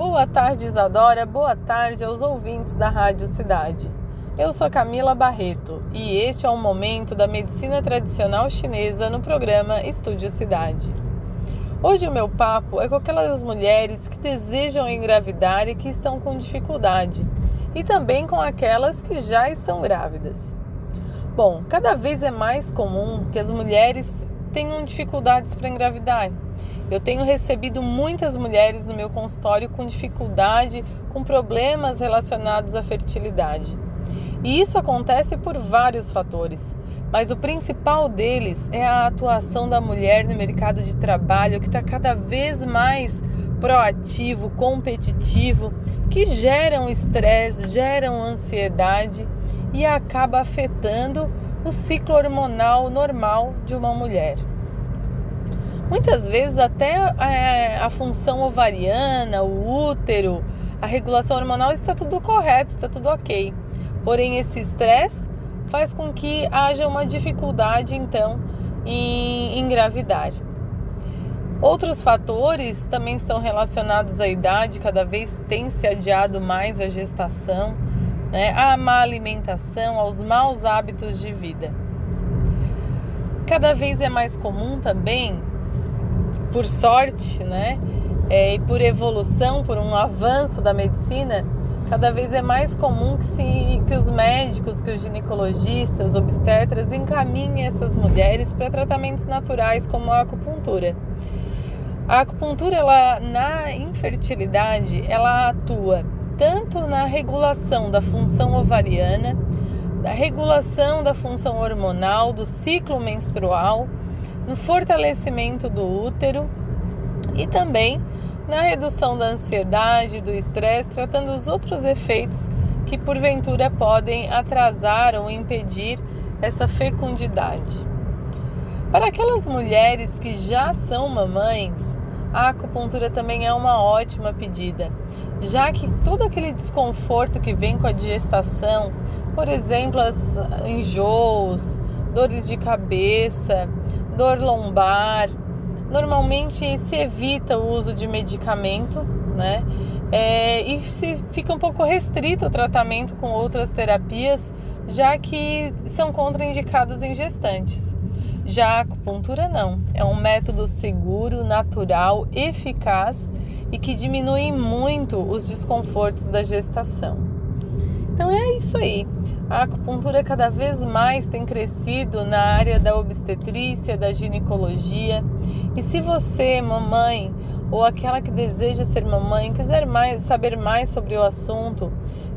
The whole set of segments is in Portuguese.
Boa tarde, Isadora. Boa tarde aos ouvintes da Rádio Cidade. Eu sou Camila Barreto e este é um momento da medicina tradicional chinesa no programa Estúdio Cidade. Hoje o meu papo é com aquelas mulheres que desejam engravidar e que estão com dificuldade, e também com aquelas que já estão grávidas. Bom, cada vez é mais comum que as mulheres tenham dificuldades para engravidar. Eu tenho recebido muitas mulheres no meu consultório com dificuldade, com problemas relacionados à fertilidade. E isso acontece por vários fatores, mas o principal deles é a atuação da mulher no mercado de trabalho que está cada vez mais proativo, competitivo, que geram estresse, geram ansiedade e acaba afetando o ciclo hormonal normal de uma mulher. Muitas vezes até é, a função ovariana, o útero, a regulação hormonal está tudo correto, está tudo ok. Porém, esse estresse faz com que haja uma dificuldade então em engravidar. Outros fatores também estão relacionados à idade, cada vez tem se adiado mais a gestação né, à má alimentação, aos maus hábitos de vida. Cada vez é mais comum também, por sorte, né, é, e por evolução, por um avanço da medicina, cada vez é mais comum que, se, que os médicos, que os ginecologistas, obstetras encaminhem essas mulheres para tratamentos naturais como a acupuntura. A acupuntura, ela, na infertilidade, ela atua tanto na regulação da função ovariana, da regulação da função hormonal, do ciclo menstrual, no fortalecimento do útero e também na redução da ansiedade, do estresse, tratando os outros efeitos que porventura podem atrasar ou impedir essa fecundidade. Para aquelas mulheres que já são mamães, a acupuntura também é uma ótima pedida, já que todo aquele desconforto que vem com a digestação, por exemplo, as enjoos, dores de cabeça, dor lombar, normalmente se evita o uso de medicamento, né? É, e se fica um pouco restrito o tratamento com outras terapias, já que são contraindicadas em gestantes. Já a acupuntura não, é um método seguro, natural, eficaz e que diminui muito os desconfortos da gestação. Então é isso aí. A acupuntura cada vez mais tem crescido na área da obstetrícia, da ginecologia. E se você, mamãe, ou aquela que deseja ser mamãe, quiser mais saber mais sobre o assunto,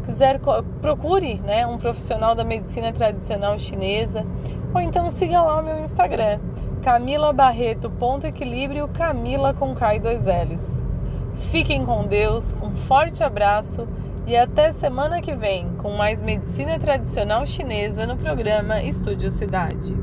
quiser procure, né, um profissional da medicina tradicional chinesa, ou então siga lá o meu Instagram, Camila Barreto ponto equilíbrio Camila com K e dois L's. Fiquem com Deus, um forte abraço e até semana que vem com mais medicina tradicional chinesa no programa Estúdio Cidade.